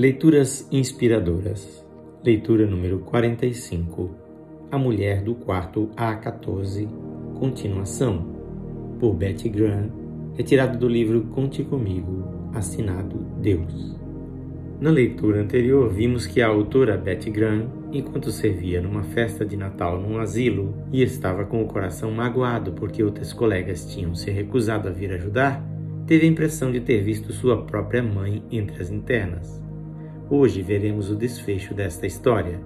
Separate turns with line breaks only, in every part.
Leituras inspiradoras. Leitura número 45. A Mulher do Quarto A14. Continuação. Por Betty Graham. Retirado do livro Conte Comigo. Assinado Deus. Na leitura anterior, vimos que a autora Betty Graham, enquanto servia numa festa de Natal num asilo e estava com o coração magoado porque outras colegas tinham se recusado a vir ajudar, teve a impressão de ter visto sua própria mãe entre as internas. Hoje veremos o desfecho desta história.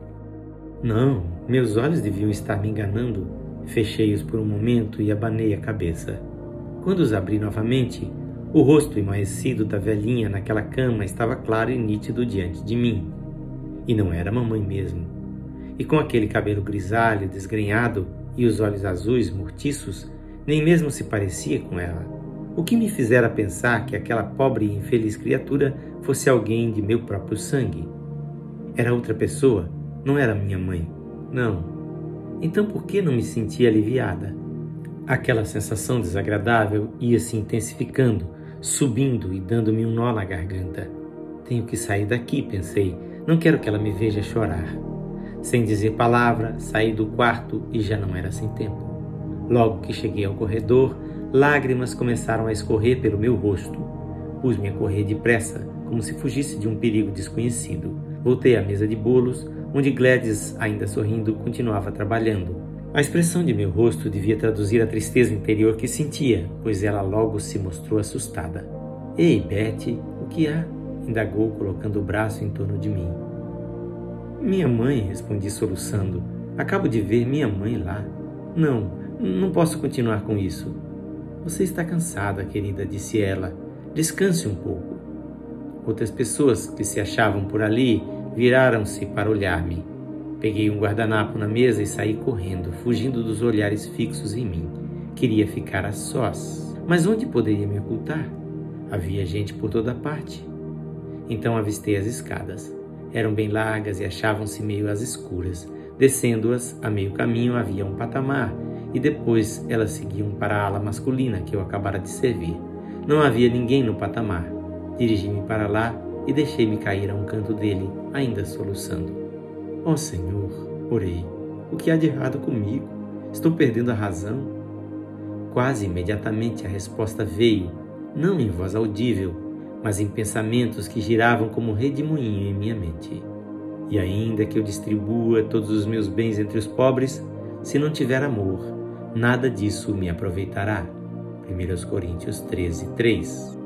Não, meus olhos deviam estar me enganando. Fechei-os por um momento e abanei a cabeça. Quando os abri novamente, o rosto emaecido da velhinha naquela cama estava claro e nítido diante de mim. E não era mamãe mesmo. E com aquele cabelo grisalho, desgrenhado e os olhos azuis mortiços, nem mesmo se parecia com ela. O que me fizera pensar que aquela pobre e infeliz criatura fosse alguém de meu próprio sangue. Era outra pessoa, não era minha mãe. Não. Então por que não me sentia aliviada? Aquela sensação desagradável ia se intensificando, subindo e dando-me um nó na garganta. Tenho que sair daqui, pensei. Não quero que ela me veja chorar. Sem dizer palavra, saí do quarto e já não era sem tempo. Logo que cheguei ao corredor, Lágrimas começaram a escorrer pelo meu rosto. Pus-me a correr depressa, como se fugisse de um perigo desconhecido. Voltei à mesa de bolos, onde Gladys, ainda sorrindo, continuava trabalhando. A expressão de meu rosto devia traduzir a tristeza interior que sentia, pois ela logo se mostrou assustada. Ei, Betty, o que há? indagou, colocando o braço em torno de mim. Minha mãe, respondi soluçando. Acabo de ver minha mãe lá. Não, não posso continuar com isso. Você está cansada, querida, disse ela. Descanse um pouco. Outras pessoas que se achavam por ali viraram-se para olhar-me. Peguei um guardanapo na mesa e saí correndo, fugindo dos olhares fixos em mim. Queria ficar a sós. Mas onde poderia me ocultar? Havia gente por toda parte. Então avistei as escadas. Eram bem largas e achavam-se meio às escuras. Descendo-as, a meio caminho havia um patamar e depois elas seguiam para a ala masculina que eu acabara de servir. Não havia ninguém no patamar. Dirigi-me para lá e deixei-me cair a um canto dele, ainda soluçando. Oh, Senhor, orei, o que há de errado comigo? Estou perdendo a razão? Quase imediatamente a resposta veio, não em voz audível, mas em pensamentos que giravam como redemoinho em minha mente. E ainda que eu distribua todos os meus bens entre os pobres, se não tiver amor, nada disso me aproveitará. 1 Coríntios 13, 3.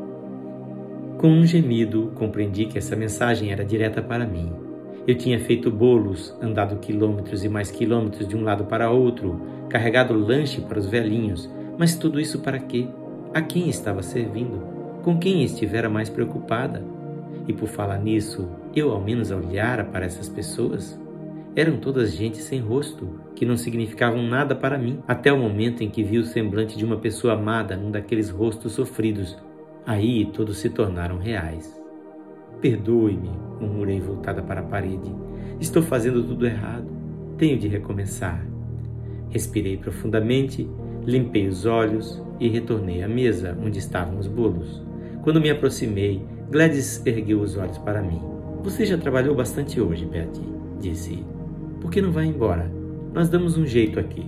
Com um gemido, compreendi que essa mensagem era direta para mim. Eu tinha feito bolos, andado quilômetros e mais quilômetros de um lado para outro, carregado lanche para os velhinhos, mas tudo isso para quê? A quem estava servindo? Com quem estivera mais preocupada? E por falar nisso, eu ao menos olhara para essas pessoas? Eram todas gente sem rosto, que não significavam nada para mim, até o momento em que vi o semblante de uma pessoa amada num daqueles rostos sofridos. Aí todos se tornaram reais. Perdoe-me, murmurei voltada para a parede. Estou fazendo tudo errado. Tenho de recomeçar. Respirei profundamente, limpei os olhos e retornei à mesa onde estavam os bolos. Quando me aproximei, Gladys ergueu os olhos para mim. Você já trabalhou bastante hoje, Betty, disse. Por que não vai embora? Nós damos um jeito aqui.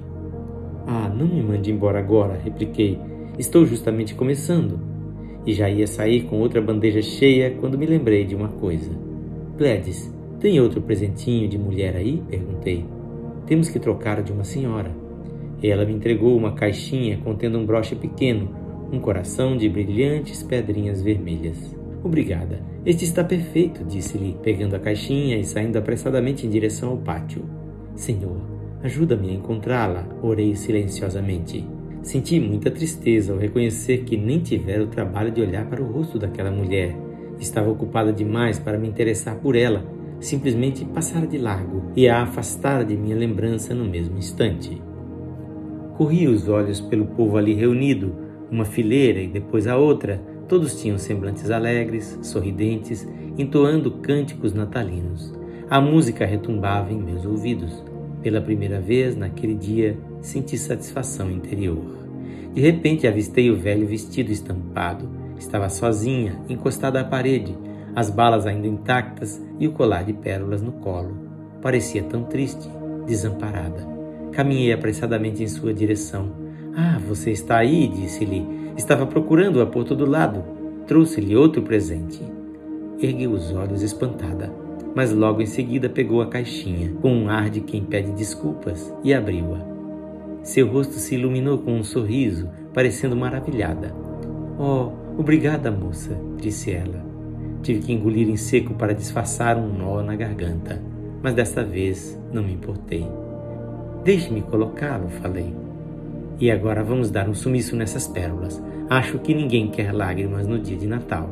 Ah, não me mande embora agora, repliquei. Estou justamente começando. E já ia sair com outra bandeja cheia quando me lembrei de uma coisa. Gladys, tem outro presentinho de mulher aí? perguntei. Temos que trocar de uma senhora. E ela me entregou uma caixinha contendo um broche pequeno, um coração de brilhantes pedrinhas vermelhas. Obrigada. Este está perfeito, disse-lhe, pegando a caixinha e saindo apressadamente em direção ao pátio. Senhor, ajuda-me a encontrá-la, orei silenciosamente. Senti muita tristeza ao reconhecer que nem tivera o trabalho de olhar para o rosto daquela mulher. Estava ocupada demais para me interessar por ela, simplesmente passara de largo e a afastara de minha lembrança no mesmo instante. Corri os olhos pelo povo ali reunido, uma fileira e depois a outra, Todos tinham semblantes alegres, sorridentes, entoando cânticos natalinos. A música retumbava em meus ouvidos. Pela primeira vez naquele dia, senti satisfação interior. De repente avistei o velho vestido estampado. Estava sozinha, encostada à parede. as balas ainda intactas e o colar de pérolas no colo. Parecia tão triste, desamparada. Caminhei apressadamente em sua direção. Ah, você está aí, disse-lhe. Estava procurando-a por todo lado. Trouxe-lhe outro presente. Ergueu os olhos espantada, mas logo em seguida pegou a caixinha, com um ar de quem pede desculpas, e abriu-a. Seu rosto se iluminou com um sorriso, parecendo maravilhada. Oh, obrigada, moça, disse ela. Tive que engolir em seco para disfarçar um nó na garganta, mas desta vez não me importei. Deixe-me colocá-lo, falei. E agora vamos dar um sumiço nessas pérolas. Acho que ninguém quer lágrimas no dia de Natal.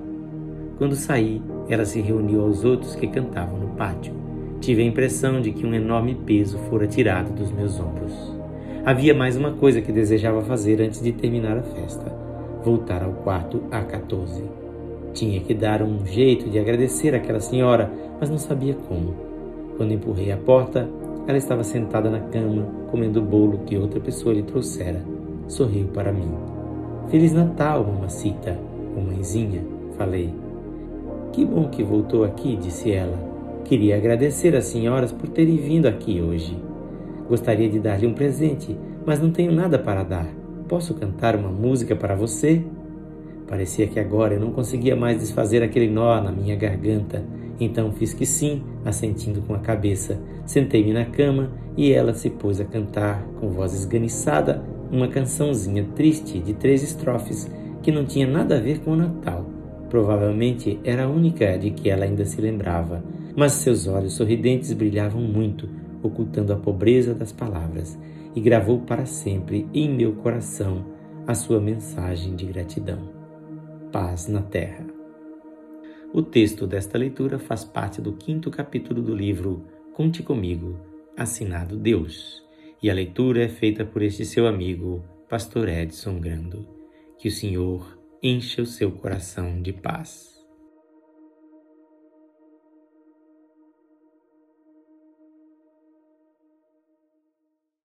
Quando saí, ela se reuniu aos outros que cantavam no pátio. Tive a impressão de que um enorme peso fora tirado dos meus ombros. Havia mais uma coisa que desejava fazer antes de terminar a festa: voltar ao quarto A14. Tinha que dar um jeito de agradecer àquela senhora, mas não sabia como. Quando empurrei a porta, ela estava sentada na cama, comendo o bolo que outra pessoa lhe trouxera. Sorriu para mim. Feliz Natal, mamacita, mamãezinha, falei. Que bom que voltou aqui, disse ela. Queria agradecer às senhoras por terem vindo aqui hoje. Gostaria de dar-lhe um presente, mas não tenho nada para dar. Posso cantar uma música para você? Parecia que agora eu não conseguia mais desfazer aquele nó na minha garganta. Então fiz que sim, assentindo com a cabeça. Sentei-me na cama e ela se pôs a cantar, com voz esganiçada, uma cançãozinha triste de três estrofes que não tinha nada a ver com o Natal. Provavelmente era a única de que ela ainda se lembrava, mas seus olhos sorridentes brilhavam muito, ocultando a pobreza das palavras, e gravou para sempre em meu coração a sua mensagem de gratidão. Paz na Terra. O texto desta leitura faz parte do quinto capítulo do livro Conte Comigo, assinado Deus, e a leitura é feita por este seu amigo, Pastor Edson Grando. Que o Senhor encha o seu coração de paz.